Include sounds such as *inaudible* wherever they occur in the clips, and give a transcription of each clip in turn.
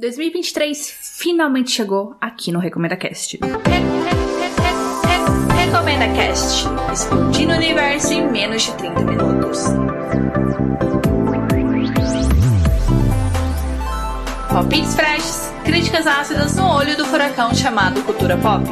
2023 finalmente chegou aqui no Recomenda Cast. Recomenda Cast, explodindo o universo em menos de 30 minutos. Palpites freshes, críticas ácidas no olho do furacão chamado cultura pop.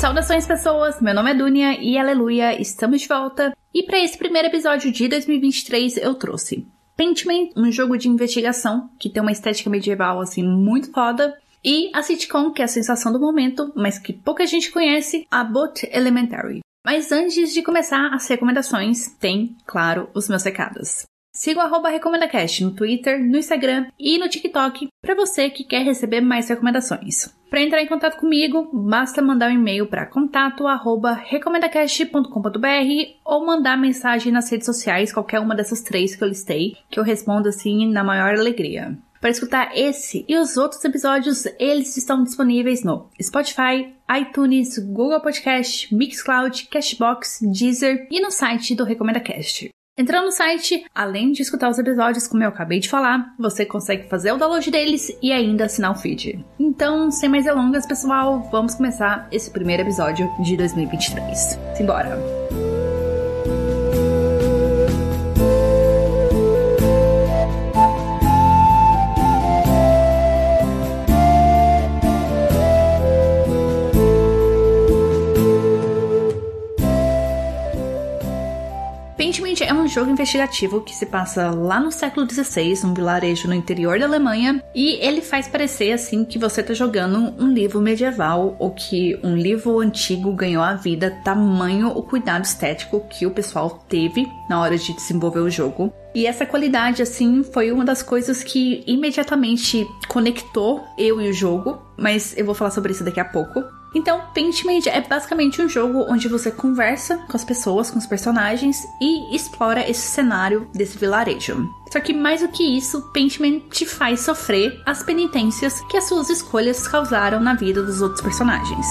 Saudações pessoas, meu nome é Dunia e aleluia, estamos de volta. E para esse primeiro episódio de 2023 eu trouxe Pentiment, um jogo de investigação que tem uma estética medieval assim muito foda. E a sitcom, que é a sensação do momento, mas que pouca gente conhece, a Bot Elementary. Mas antes de começar as recomendações, tem, claro, os meus recados. Siga o RecomendaCast no Twitter, no Instagram e no TikTok para você que quer receber mais recomendações. Para entrar em contato comigo, basta mandar um e-mail para contato@recomendacast.com.br ou mandar mensagem nas redes sociais, qualquer uma dessas três que eu listei, que eu respondo assim na maior alegria. Para escutar esse e os outros episódios, eles estão disponíveis no Spotify, iTunes, Google Podcast, Mixcloud, Cashbox, Deezer e no site do Recomenda Cast. Entrando no site, além de escutar os episódios como eu acabei de falar, você consegue fazer o download deles e ainda assinar o feed. Então, sem mais delongas, pessoal, vamos começar esse primeiro episódio de 2023. Simbora! É um jogo investigativo que se passa lá no século XVI, num vilarejo no interior da Alemanha, e ele faz parecer assim que você tá jogando um livro medieval ou que um livro antigo ganhou a vida, tamanho o cuidado estético que o pessoal teve na hora de desenvolver o jogo. E essa qualidade, assim, foi uma das coisas que imediatamente conectou eu e o jogo, mas eu vou falar sobre isso daqui a pouco. Então, Paintmade é basicamente um jogo onde você conversa com as pessoas, com os personagens e explora esse cenário desse vilarejo. Só que mais do que isso, Paintman te faz sofrer as penitências que as suas escolhas causaram na vida dos outros personagens.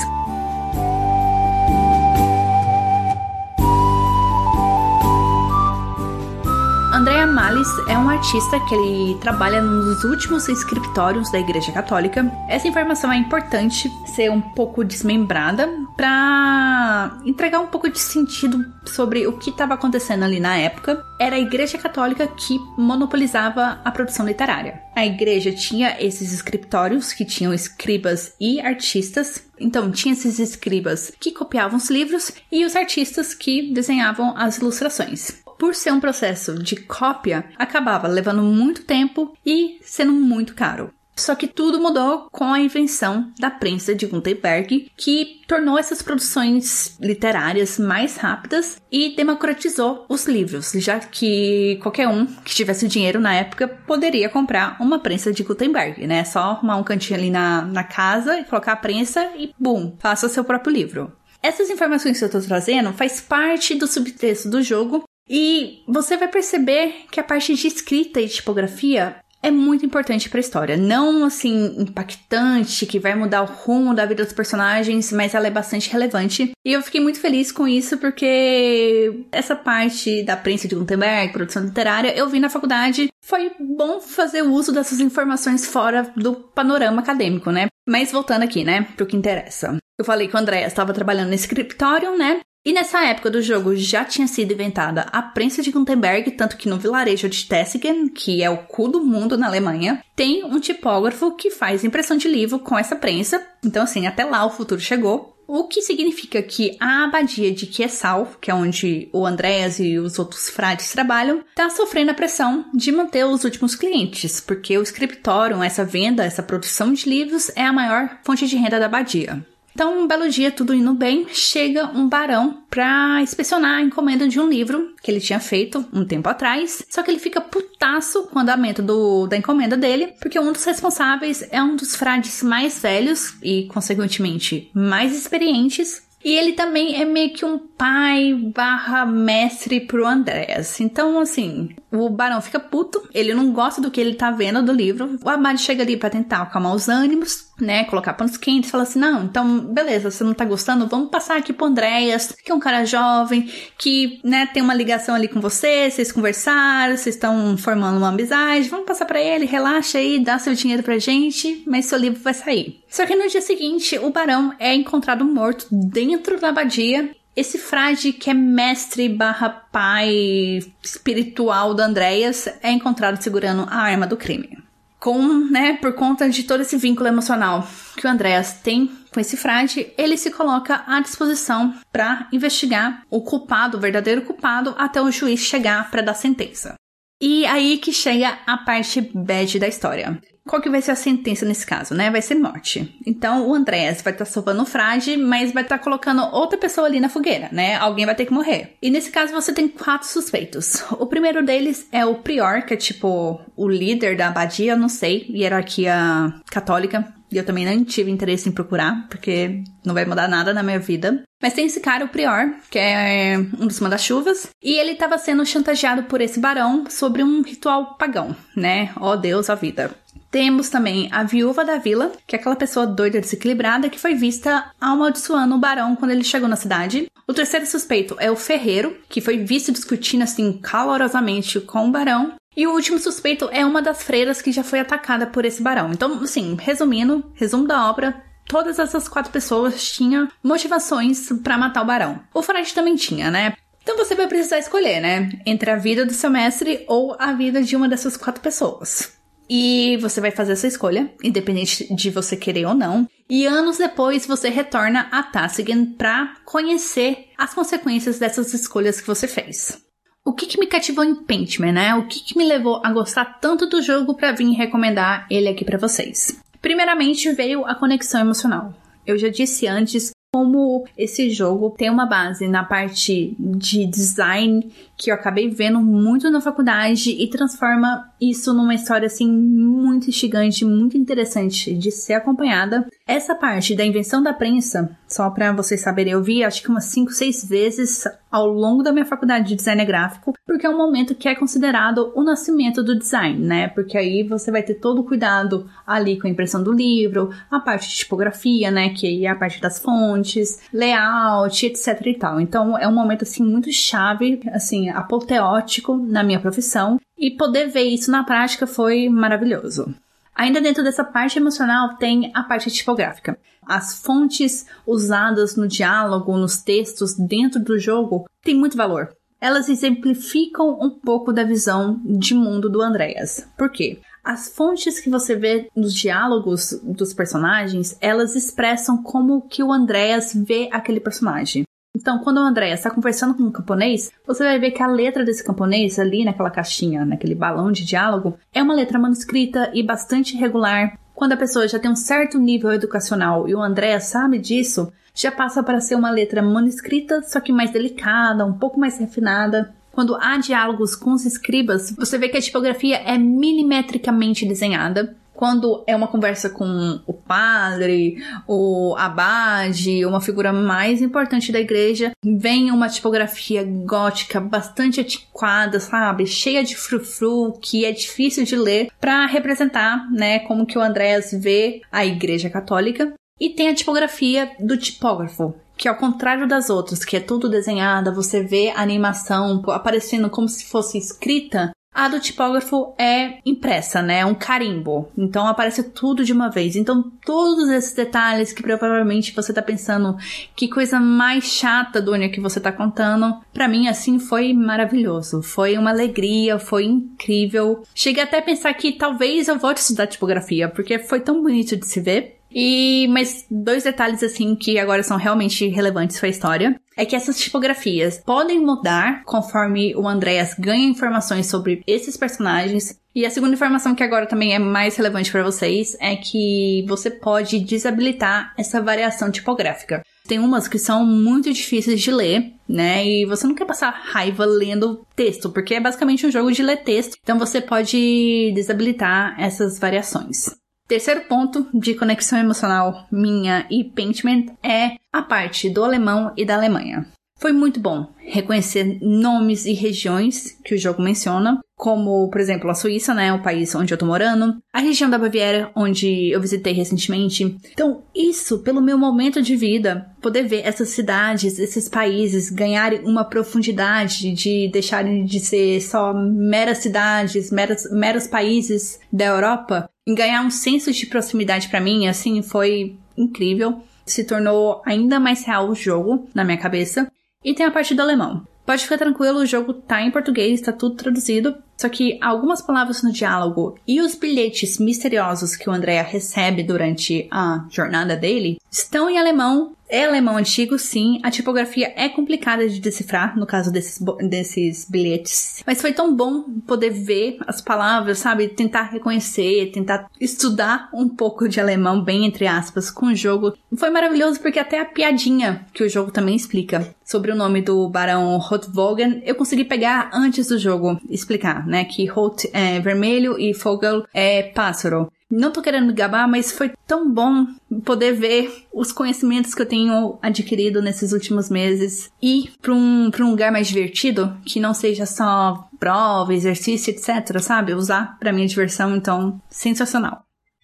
Malis é um artista que ele trabalha nos últimos escritórios da Igreja Católica. Essa informação é importante ser um pouco desmembrada para entregar um pouco de sentido sobre o que estava acontecendo ali na época. Era a Igreja Católica que monopolizava a produção literária. A igreja tinha esses escritórios que tinham escribas e artistas então, tinha esses escribas que copiavam os livros e os artistas que desenhavam as ilustrações por ser um processo de cópia, acabava levando muito tempo e sendo muito caro. Só que tudo mudou com a invenção da prensa de Gutenberg, que tornou essas produções literárias mais rápidas e democratizou os livros, já que qualquer um que tivesse dinheiro na época poderia comprar uma prensa de Gutenberg, né? Só arrumar um cantinho ali na, na casa e colocar a prensa e, bum, faça seu próprio livro. Essas informações que eu estou trazendo faz parte do subtexto do jogo e você vai perceber que a parte de escrita e tipografia é muito importante para a história. Não assim impactante, que vai mudar o rumo da vida dos personagens, mas ela é bastante relevante. E eu fiquei muito feliz com isso porque essa parte da prensa de Gutenberg, produção literária, eu vi na faculdade. Foi bom fazer uso dessas informações fora do panorama acadêmico, né? Mas voltando aqui, né, pro que interessa. Eu falei que o André estava trabalhando no escritório, né? E nessa época do jogo já tinha sido inventada a prensa de Gutenberg, tanto que no vilarejo de Tessigen, que é o cu do mundo na Alemanha, tem um tipógrafo que faz impressão de livro com essa prensa. Então, assim, até lá o futuro chegou. O que significa que a abadia de Kiesal, que é onde o Andréas e os outros frades trabalham, está sofrendo a pressão de manter os últimos clientes, porque o escritório, essa venda, essa produção de livros é a maior fonte de renda da abadia. Então, um belo dia, tudo indo bem, chega um barão pra inspecionar a encomenda de um livro que ele tinha feito um tempo atrás. Só que ele fica putaço com o andamento do, da encomenda dele, porque um dos responsáveis é um dos frades mais velhos e, consequentemente, mais experientes e ele também é meio que um pai barra mestre pro Andréas. Então, assim, O barão fica puto, ele não gosta do que ele tá vendo do livro. O Abade chega ali para tentar acalmar os ânimos, né? Colocar panos quentes, fala assim: não, então, beleza, você não tá gostando, vamos passar aqui pro Andréas, que é um cara jovem, que, né, tem uma ligação ali com você, vocês conversaram, vocês estão formando uma amizade, vamos passar para ele, relaxa aí, dá seu dinheiro pra gente, mas seu livro vai sair. Só que no dia seguinte, o barão é encontrado morto dentro da abadia esse frade que é mestre barra pai espiritual do Andréas é encontrado segurando a arma do crime. Com, né, por conta de todo esse vínculo emocional que o Andréas tem com esse frade, ele se coloca à disposição para investigar o culpado, o verdadeiro culpado, até o juiz chegar para dar sentença. E aí que chega a parte bad da história qual que vai ser a sentença nesse caso, né? Vai ser morte. Então o Andrés vai estar tá salvando o frade, mas vai estar tá colocando outra pessoa ali na fogueira, né? Alguém vai ter que morrer. E nesse caso você tem quatro suspeitos. O primeiro deles é o prior, que é tipo o líder da abadia, não sei, hierarquia católica. E eu também não tive interesse em procurar, porque não vai mudar nada na minha vida. Mas tem esse cara, o Prior, que é um dos manda-chuvas, e ele estava sendo chantageado por esse barão sobre um ritual pagão, né? Ó oh, Deus, a vida. Temos também a viúva da vila, que é aquela pessoa doida desequilibrada que foi vista amaldiçoando o barão quando ele chegou na cidade. O terceiro suspeito é o ferreiro, que foi visto discutindo assim calorosamente com o barão. E o último suspeito é uma das freiras que já foi atacada por esse barão. Então, assim, resumindo, resumo da obra, todas essas quatro pessoas tinham motivações para matar o barão. O Fred também tinha, né? Então você vai precisar escolher, né? Entre a vida do seu mestre ou a vida de uma dessas quatro pessoas. E você vai fazer essa escolha, independente de você querer ou não. E anos depois você retorna a Tassigan para conhecer as consequências dessas escolhas que você fez. O que, que me cativou em Paintman, né? O que, que me levou a gostar tanto do jogo para vir recomendar ele aqui para vocês? Primeiramente veio a conexão emocional. Eu já disse antes como esse jogo tem uma base na parte de design que eu acabei vendo muito na faculdade e transforma isso numa história assim muito instigante, muito interessante de ser acompanhada. Essa parte da invenção da prensa, só para vocês saberem, eu vi acho que umas 5, 6 vezes ao longo da minha faculdade de design gráfico, porque é um momento que é considerado o nascimento do design, né? Porque aí você vai ter todo o cuidado ali com a impressão do livro, a parte de tipografia, né, que é a parte das fontes, layout, etc e tal. Então é um momento assim muito chave, assim, apoteótico na minha profissão e poder ver isso na prática foi maravilhoso. Ainda dentro dessa parte emocional tem a parte tipográfica. As fontes usadas no diálogo, nos textos dentro do jogo têm muito valor. Elas exemplificam um pouco da visão de mundo do Andreas. Por quê? As fontes que você vê nos diálogos dos personagens, elas expressam como que o Andreas vê aquele personagem. Então, quando o André está conversando com um camponês, você vai ver que a letra desse camponês ali naquela caixinha, naquele balão de diálogo, é uma letra manuscrita e bastante irregular. Quando a pessoa já tem um certo nível educacional e o André sabe disso, já passa para ser uma letra manuscrita, só que mais delicada, um pouco mais refinada. Quando há diálogos com os escribas, você vê que a tipografia é milimetricamente desenhada quando é uma conversa com o padre, o abade, uma figura mais importante da igreja, vem uma tipografia gótica bastante antiquada, sabe? Cheia de frufru, que é difícil de ler, para representar, né, como que o Andrés vê a igreja católica. E tem a tipografia do tipógrafo, que ao contrário das outras, que é tudo desenhada, você vê a animação aparecendo como se fosse escrita, a do tipógrafo é impressa, né? É um carimbo. Então aparece tudo de uma vez. Então todos esses detalhes que provavelmente você tá pensando que coisa mais chata, Dunia, que você tá contando, para mim assim foi maravilhoso. Foi uma alegria, foi incrível. Cheguei até a pensar que talvez eu volte a estudar tipografia, porque foi tão bonito de se ver. E mas dois detalhes assim que agora são realmente relevantes para a história é que essas tipografias podem mudar conforme o Andreas ganha informações sobre esses personagens. E a segunda informação que agora também é mais relevante para vocês é que você pode desabilitar essa variação tipográfica. Tem umas que são muito difíceis de ler, né? E você não quer passar raiva lendo texto, porque é basicamente um jogo de ler texto. Então você pode desabilitar essas variações. Terceiro ponto de conexão emocional minha e Paintman é a parte do alemão e da Alemanha. Foi muito bom reconhecer nomes e regiões que o jogo menciona, como, por exemplo, a Suíça, né, o país onde eu tô morando, a região da Baviera, onde eu visitei recentemente. Então, isso, pelo meu momento de vida, poder ver essas cidades, esses países ganharem uma profundidade de deixarem de ser só meras cidades, meras, meros países da Europa, ganhar um senso de proximidade para mim, assim, foi incrível. Se tornou ainda mais real o jogo na minha cabeça. E tem a parte do alemão. Pode ficar tranquilo, o jogo tá em português, tá tudo traduzido. Só que algumas palavras no diálogo e os bilhetes misteriosos que o Andrea recebe durante a jornada dele estão em alemão é alemão antigo, sim. A tipografia é complicada de decifrar, no caso desses, desses bilhetes. Mas foi tão bom poder ver as palavras, sabe? Tentar reconhecer, tentar estudar um pouco de alemão, bem entre aspas, com o jogo. Foi maravilhoso porque até a piadinha que o jogo também explica sobre o nome do Barão Rotvogen, eu consegui pegar antes do jogo explicar, né? Que Rot é vermelho e Vogel é pássaro. Não tô querendo me gabar, mas foi tão bom poder ver os conhecimentos que eu tenho adquirido nesses últimos meses e para um, pra um lugar mais divertido, que não seja só prova, exercício, etc, sabe? Usar para minha diversão, então, sensacional.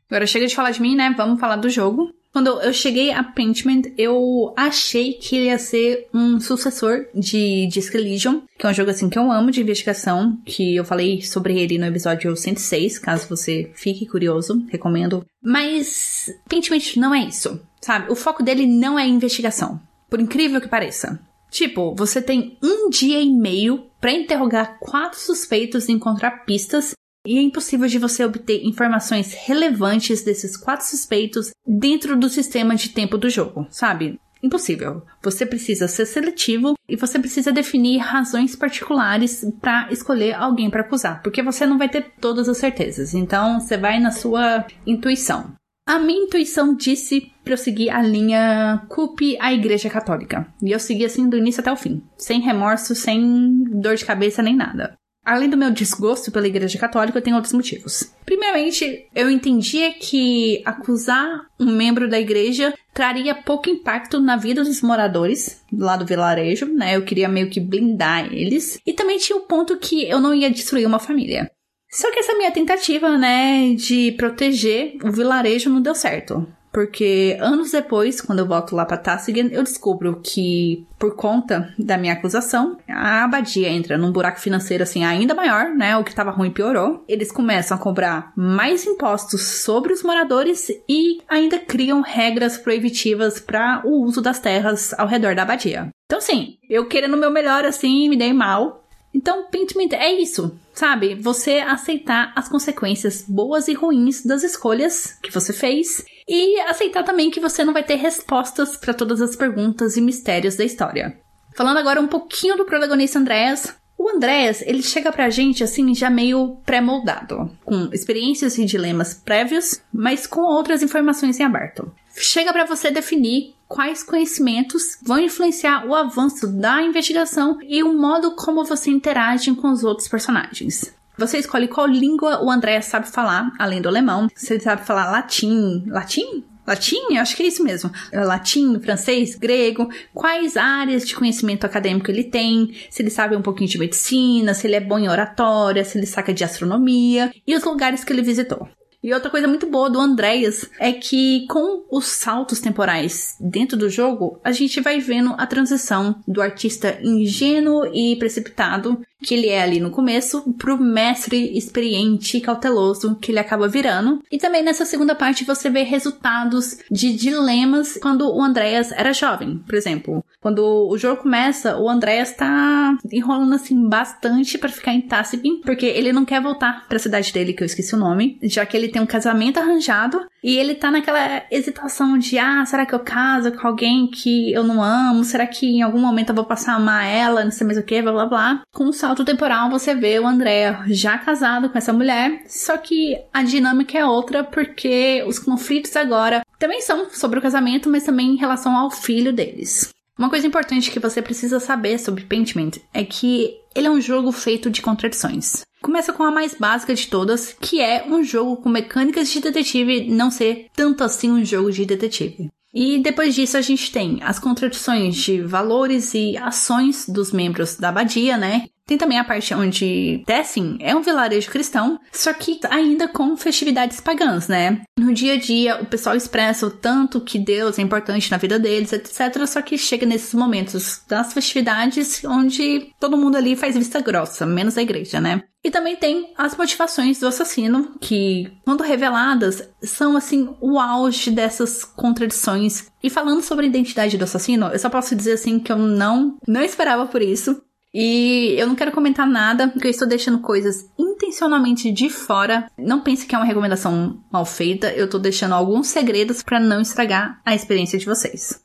Agora chega de falar de mim, né? Vamos falar do jogo. Quando eu cheguei a Pentiment, eu achei que ele ia ser um sucessor de Disc que é um jogo assim que eu amo de investigação, que eu falei sobre ele no episódio 106, caso você fique curioso, recomendo. Mas Pentiment não é isso, sabe? O foco dele não é investigação, por incrível que pareça. Tipo, você tem um dia e meio para interrogar quatro suspeitos e encontrar pistas e é impossível de você obter informações relevantes desses quatro suspeitos dentro do sistema de tempo do jogo, sabe? Impossível. Você precisa ser seletivo e você precisa definir razões particulares para escolher alguém para acusar, porque você não vai ter todas as certezas. Então, você vai na sua intuição. A minha intuição disse para eu seguir a linha culpe a Igreja Católica. E eu segui assim do início até o fim, sem remorso, sem dor de cabeça nem nada. Além do meu desgosto pela Igreja Católica, eu tenho outros motivos. Primeiramente, eu entendia que acusar um membro da igreja traria pouco impacto na vida dos moradores lá do vilarejo, né? Eu queria meio que blindar eles. E também tinha o ponto que eu não ia destruir uma família. Só que essa minha tentativa, né, de proteger o vilarejo não deu certo. Porque anos depois, quando eu volto lá para Tassigan, eu descubro que, por conta da minha acusação, a abadia entra num buraco financeiro assim ainda maior, né? O que estava ruim piorou. Eles começam a cobrar mais impostos sobre os moradores e ainda criam regras proibitivas para o uso das terras ao redor da abadia. Então, sim, eu querendo o meu melhor assim, me dei mal. Então, Pentiment é isso, sabe? Você aceitar as consequências boas e ruins das escolhas que você fez e aceitar também que você não vai ter respostas para todas as perguntas e mistérios da história. Falando agora um pouquinho do protagonista Andreas, o Andreas, ele chega pra gente assim já meio pré-moldado, com experiências e dilemas prévios, mas com outras informações em aberto. Chega para você definir quais conhecimentos vão influenciar o avanço da investigação e o modo como você interage com os outros personagens. Você escolhe qual língua o André sabe falar, além do alemão. Se ele sabe falar latim. Latim? Latim? Acho que é isso mesmo. Latim, francês, grego. Quais áreas de conhecimento acadêmico ele tem? Se ele sabe um pouquinho de medicina, se ele é bom em oratória, se ele saca de astronomia e os lugares que ele visitou. E outra coisa muito boa do Andreas é que com os saltos temporais dentro do jogo, a gente vai vendo a transição do artista ingênuo e precipitado que ele é ali no começo, pro mestre experiente e cauteloso que ele acaba virando. E também nessa segunda parte você vê resultados de dilemas quando o Andreas era jovem, por exemplo. Quando o jogo começa, o Andreas tá enrolando assim bastante para ficar em Tassibin, porque ele não quer voltar para a cidade dele, que eu esqueci o nome, já que ele tem um casamento arranjado e ele tá naquela hesitação de, ah, será que eu caso com alguém que eu não amo? Será que em algum momento eu vou passar a amar ela, não sei mais o que, blá blá blá. Com o salto temporal você vê o André já casado com essa mulher, só que a dinâmica é outra porque os conflitos agora também são sobre o casamento, mas também em relação ao filho deles. Uma coisa importante que você precisa saber sobre Pentiment é que ele é um jogo feito de contradições. Começa com a mais básica de todas, que é um jogo com mecânicas de detetive não ser tanto assim um jogo de detetive. E depois disso a gente tem as contradições de valores e ações dos membros da abadia, né? Tem também a parte onde Tessin é um vilarejo cristão, só que ainda com festividades pagãs, né? No dia a dia, o pessoal expressa o tanto que Deus é importante na vida deles, etc. Só que chega nesses momentos das festividades onde todo mundo ali faz vista grossa, menos a igreja, né? E também tem as motivações do assassino, que, quando reveladas, são assim o auge dessas contradições. E falando sobre a identidade do assassino, eu só posso dizer assim que eu não, não esperava por isso. E eu não quero comentar nada, porque eu estou deixando coisas intencionalmente de fora. Não pense que é uma recomendação mal feita, eu estou deixando alguns segredos para não estragar a experiência de vocês.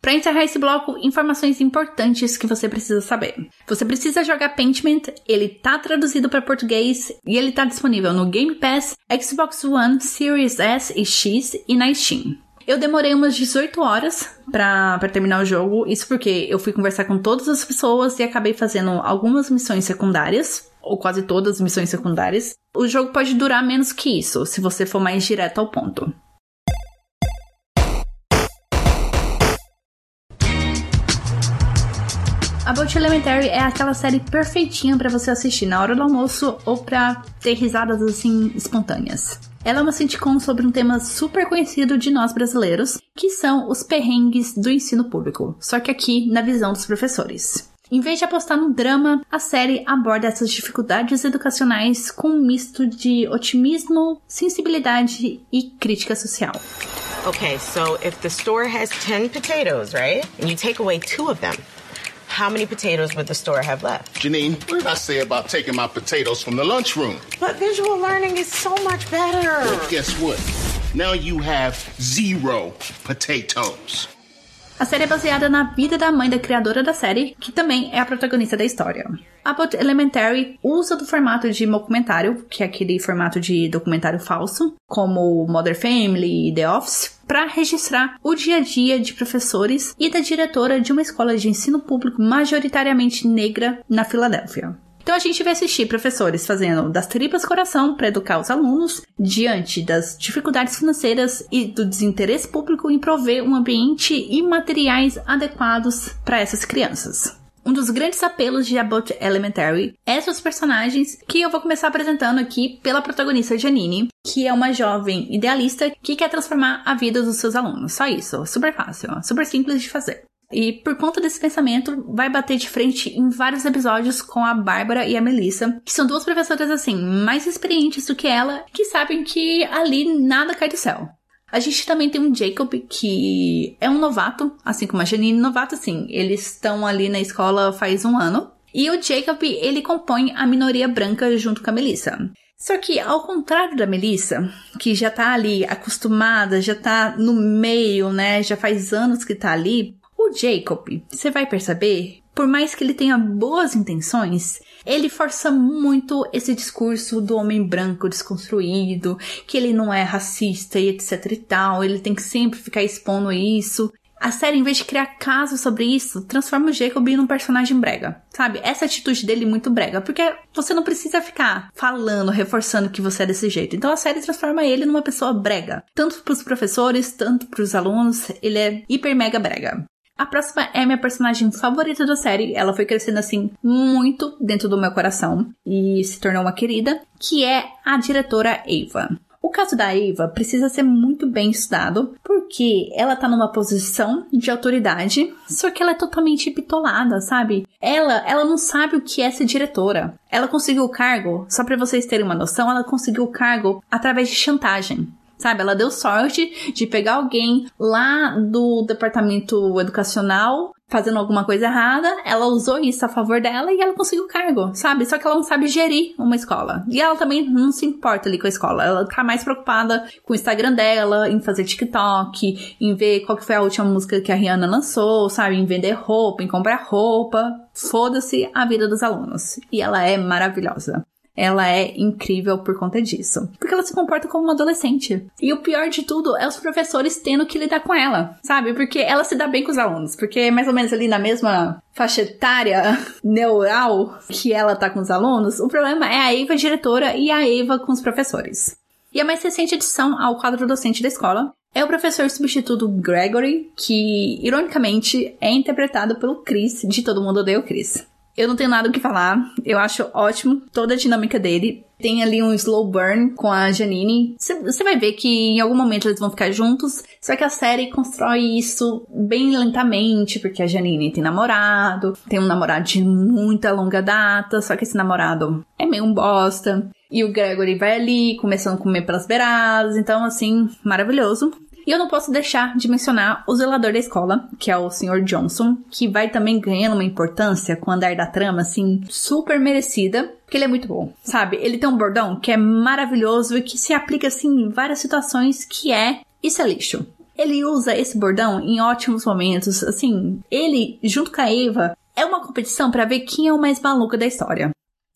Para encerrar esse bloco, informações importantes que você precisa saber. Você precisa jogar Paintment, ele tá traduzido para português e ele tá disponível no Game Pass, Xbox One, Series S e X e na Steam. Eu demorei umas 18 horas pra terminar o jogo. Isso porque eu fui conversar com todas as pessoas e acabei fazendo algumas missões secundárias. Ou quase todas as missões secundárias. O jogo pode durar menos que isso, se você for mais direto ao ponto. About Elementary é aquela série perfeitinha para você assistir na hora do almoço ou para ter risadas assim espontâneas. Ela é uma sitcom sobre um tema super conhecido de nós brasileiros, que são os perrengues do ensino público, só que aqui na visão dos professores. Em vez de apostar no drama, a série aborda essas dificuldades educacionais com um misto de otimismo, sensibilidade e crítica social. Okay, so if the store has 10 potatoes, right? And you take away two of them, how many potatoes would the store have left? Janine, what did I say about taking my potatoes from the lunchroom? But visual learning is so much better. Well, guess what? Now you have zero potatoes. A série é baseada na vida da mãe da criadora da série, que também é a protagonista da história. Abbott Elementary usa do formato de documentário, que é aquele formato de documentário falso, como Mother Family e The Office, para registrar o dia a dia de professores e da diretora de uma escola de ensino público majoritariamente negra na Filadélfia. Então a gente vai assistir professores fazendo das tripas coração para educar os alunos diante das dificuldades financeiras e do desinteresse público em prover um ambiente e materiais adequados para essas crianças. Um dos grandes apelos de About Elementary é seus personagens, que eu vou começar apresentando aqui pela protagonista Janine, que é uma jovem idealista que quer transformar a vida dos seus alunos. Só isso, super fácil, super simples de fazer. E por conta desse pensamento, vai bater de frente em vários episódios com a Bárbara e a Melissa, que são duas professoras assim, mais experientes do que ela, que sabem que ali nada cai do céu. A gente também tem um Jacob que é um novato, assim como a Janine, novato assim, eles estão ali na escola faz um ano. E o Jacob, ele compõe a minoria branca junto com a Melissa. Só que, ao contrário da Melissa, que já tá ali acostumada, já tá no meio, né? Já faz anos que tá ali, o Jacob, você vai perceber, por mais que ele tenha boas intenções, ele força muito esse discurso do homem branco desconstruído, que ele não é racista e etc e tal, ele tem que sempre ficar expondo isso. A série, em vez de criar casos sobre isso, transforma o Jacob em um personagem brega. Sabe? Essa atitude dele é muito brega. Porque você não precisa ficar falando, reforçando que você é desse jeito. Então a série transforma ele numa pessoa brega. Tanto pros professores, tanto pros alunos. Ele é hiper mega brega. A próxima é minha personagem favorita da série. Ela foi crescendo assim muito dentro do meu coração e se tornou uma querida, que é a diretora Ava. O caso da Ava precisa ser muito bem estudado, porque ela tá numa posição de autoridade, só que ela é totalmente bitolada, sabe? Ela, ela não sabe o que é ser diretora. Ela conseguiu o cargo, só para vocês terem uma noção, ela conseguiu o cargo através de chantagem. Sabe, ela deu sorte de pegar alguém lá do departamento educacional fazendo alguma coisa errada, ela usou isso a favor dela e ela conseguiu o cargo, sabe? Só que ela não sabe gerir uma escola. E ela também não se importa ali com a escola. Ela tá mais preocupada com o Instagram dela, em fazer TikTok, em ver qual que foi a última música que a Rihanna lançou, sabe? Em vender roupa, em comprar roupa. Foda-se a vida dos alunos. E ela é maravilhosa ela é incrível por conta disso. Porque ela se comporta como uma adolescente. E o pior de tudo é os professores tendo que lidar com ela, sabe? Porque ela se dá bem com os alunos. Porque é mais ou menos ali na mesma faixa etária *laughs* neural que ela tá com os alunos, o problema é a Eva diretora e a Eva com os professores. E a mais recente adição ao quadro docente da escola é o professor substituto Gregory, que, ironicamente, é interpretado pelo Chris, de Todo Mundo Odeia o Chris. Eu não tenho nada o que falar, eu acho ótimo toda a dinâmica dele. Tem ali um slow burn com a Janine. Você vai ver que em algum momento eles vão ficar juntos, só que a série constrói isso bem lentamente, porque a Janine tem namorado, tem um namorado de muita longa data, só que esse namorado é meio um bosta. E o Gregory vai ali, começando a comer pelas beiradas, então assim, maravilhoso. E eu não posso deixar de mencionar o zelador da escola, que é o Sr. Johnson, que vai também ganhando uma importância com o andar da trama, assim, super merecida, porque ele é muito bom, sabe? Ele tem um bordão que é maravilhoso e que se aplica, assim, em várias situações, que é isso é lixo. Ele usa esse bordão em ótimos momentos, assim, ele, junto com a Eva, é uma competição para ver quem é o mais maluco da história.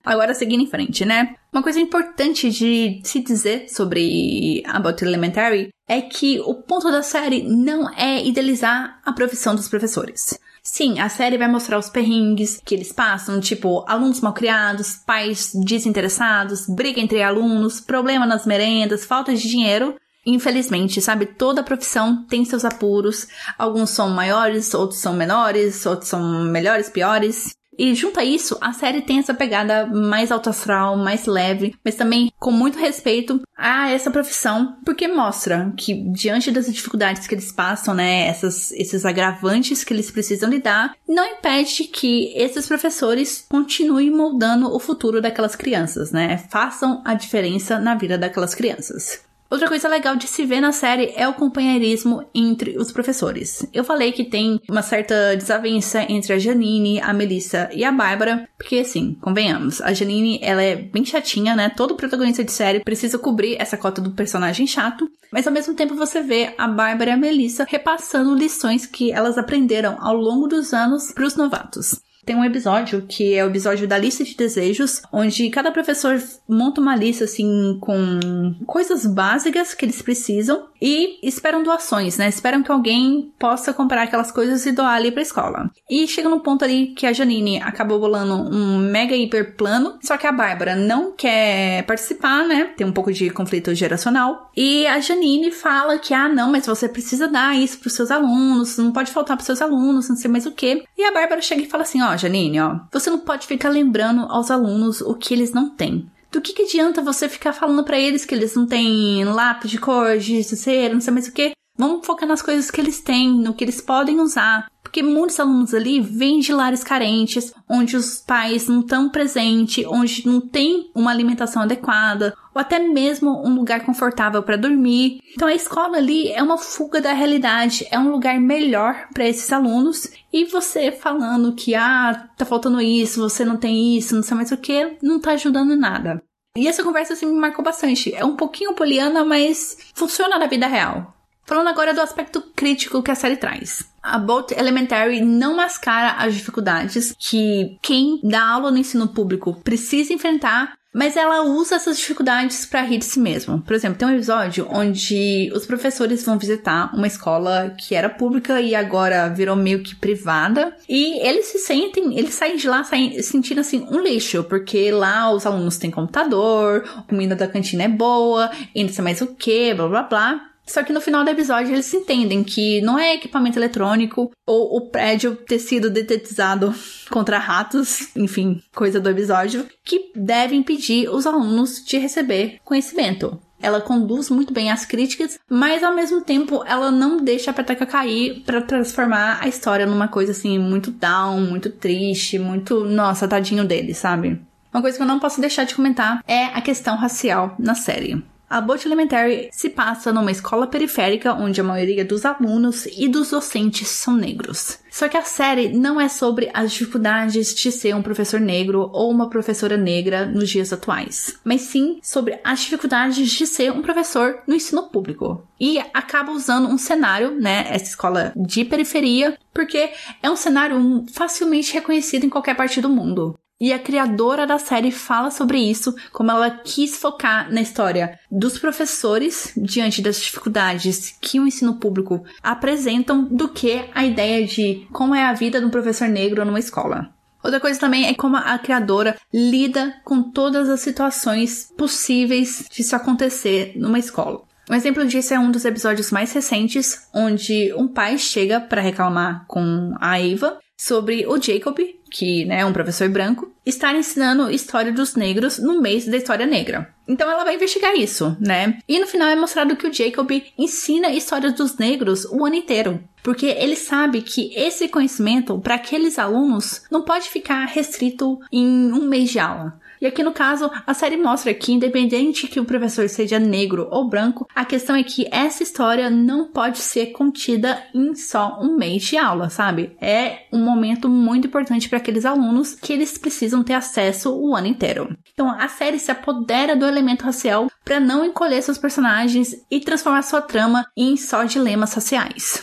Agora, seguindo em frente, né? Uma coisa importante de se dizer sobre About Elementary é que o ponto da série não é idealizar a profissão dos professores. Sim, a série vai mostrar os perrengues que eles passam, tipo alunos mal criados, pais desinteressados, briga entre alunos, problema nas merendas, falta de dinheiro. Infelizmente, sabe, toda profissão tem seus apuros. Alguns são maiores, outros são menores, outros são melhores, piores. E junto a isso, a série tem essa pegada mais alto astral, mais leve, mas também com muito respeito a essa profissão, porque mostra que diante das dificuldades que eles passam, né, essas, esses agravantes que eles precisam lidar, não impede que esses professores continuem moldando o futuro daquelas crianças, né, façam a diferença na vida daquelas crianças. Outra coisa legal de se ver na série é o companheirismo entre os professores. Eu falei que tem uma certa desavença entre a Janine, a Melissa e a Bárbara, porque assim, convenhamos, a Janine ela é bem chatinha, né? Todo protagonista de série precisa cobrir essa cota do personagem chato, mas ao mesmo tempo você vê a Bárbara e a Melissa repassando lições que elas aprenderam ao longo dos anos para os novatos. Tem um episódio que é o episódio da lista de desejos, onde cada professor monta uma lista assim com coisas básicas que eles precisam e esperam doações, né? Esperam que alguém possa comprar aquelas coisas e doar ali pra escola. E chega no ponto ali que a Janine acabou bolando um mega hiper plano, só que a Bárbara não quer participar, né? Tem um pouco de conflito geracional. E a Janine fala que, ah, não, mas você precisa dar isso pros seus alunos, não pode faltar pros seus alunos, não sei mais o que. E a Bárbara chega e fala assim, ó, Janine, ó, você não pode ficar lembrando aos alunos o que eles não têm. Do que, que adianta você ficar falando para eles que eles não têm lápis de cor, de cera, não sei mais o que? Vamos focar nas coisas que eles têm, no que eles podem usar. Porque muitos alunos ali vêm de lares carentes, onde os pais não estão presentes, onde não tem uma alimentação adequada, ou até mesmo um lugar confortável para dormir. Então a escola ali é uma fuga da realidade, é um lugar melhor para esses alunos. E você falando que ah, tá faltando isso, você não tem isso, não sei mais o que, não tá ajudando nada. E essa conversa assim me marcou bastante. É um pouquinho poliana, mas funciona na vida real. Falando agora do aspecto crítico que a série traz. A Bolt Elementary não mascara as dificuldades que quem dá aula no ensino público precisa enfrentar, mas ela usa essas dificuldades para rir de si mesmo. Por exemplo, tem um episódio onde os professores vão visitar uma escola que era pública e agora virou meio que privada, e eles se sentem, eles saem de lá saem, sentindo assim um lixo, porque lá os alunos têm computador, a comida da cantina é boa, e não sei mais o que, blá blá blá. Só que no final do episódio eles entendem que não é equipamento eletrônico ou o prédio ter sido detetizado *laughs* contra ratos, enfim, coisa do episódio, que deve impedir os alunos de receber conhecimento. Ela conduz muito bem as críticas, mas ao mesmo tempo ela não deixa a peteca cair para transformar a história numa coisa assim muito down, muito triste, muito, nossa, tadinho dele, sabe? Uma coisa que eu não posso deixar de comentar é a questão racial na série. A Boat Elementary se passa numa escola periférica onde a maioria dos alunos e dos docentes são negros. Só que a série não é sobre as dificuldades de ser um professor negro ou uma professora negra nos dias atuais, mas sim sobre as dificuldades de ser um professor no ensino público. E acaba usando um cenário, né, essa escola de periferia, porque é um cenário facilmente reconhecido em qualquer parte do mundo. E a criadora da série fala sobre isso, como ela quis focar na história dos professores diante das dificuldades que o ensino público apresentam, do que a ideia de como é a vida de um professor negro numa escola. Outra coisa também é como a criadora lida com todas as situações possíveis de isso acontecer numa escola. Um exemplo disso é um dos episódios mais recentes, onde um pai chega para reclamar com a Eva sobre o Jacob, que né, é um professor branco, estar ensinando história dos negros no mês da história negra. Então ela vai investigar isso, né? E no final é mostrado que o Jacob ensina histórias dos negros o ano inteiro. Porque ele sabe que esse conhecimento, para aqueles alunos, não pode ficar restrito em um mês de aula. E aqui no caso, a série mostra que, independente que o professor seja negro ou branco, a questão é que essa história não pode ser contida em só um mês de aula, sabe? É um momento muito importante para aqueles alunos que eles precisam ter acesso o ano inteiro. Então, a série se apodera do elemento racial para não encolher seus personagens e transformar sua trama em só dilemas sociais.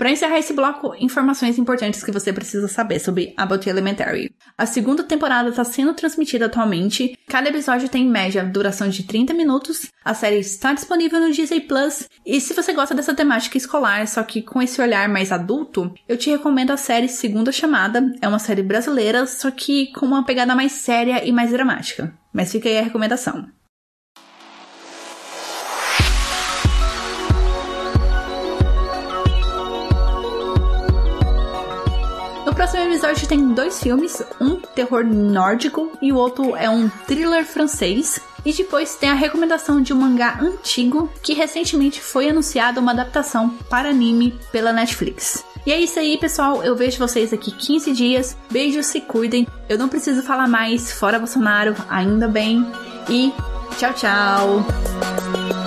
Para encerrar esse bloco, informações importantes que você precisa saber sobre About Elementary. A segunda temporada está sendo transmitida atualmente. Cada episódio tem em média duração de 30 minutos. A série está disponível no Disney Plus. E se você gosta dessa temática escolar, só que com esse olhar mais adulto, eu te recomendo a série Segunda Chamada. É uma série brasileira, só que com uma pegada mais séria e mais dramática. Mas fica aí a recomendação. Episódio tem dois filmes, um terror nórdico e o outro é um thriller francês. E depois tem a recomendação de um mangá antigo que recentemente foi anunciada uma adaptação para anime pela Netflix. E é isso aí, pessoal. Eu vejo vocês aqui 15 dias. Beijos, se cuidem. Eu não preciso falar mais. Fora Bolsonaro, ainda bem. E tchau, tchau.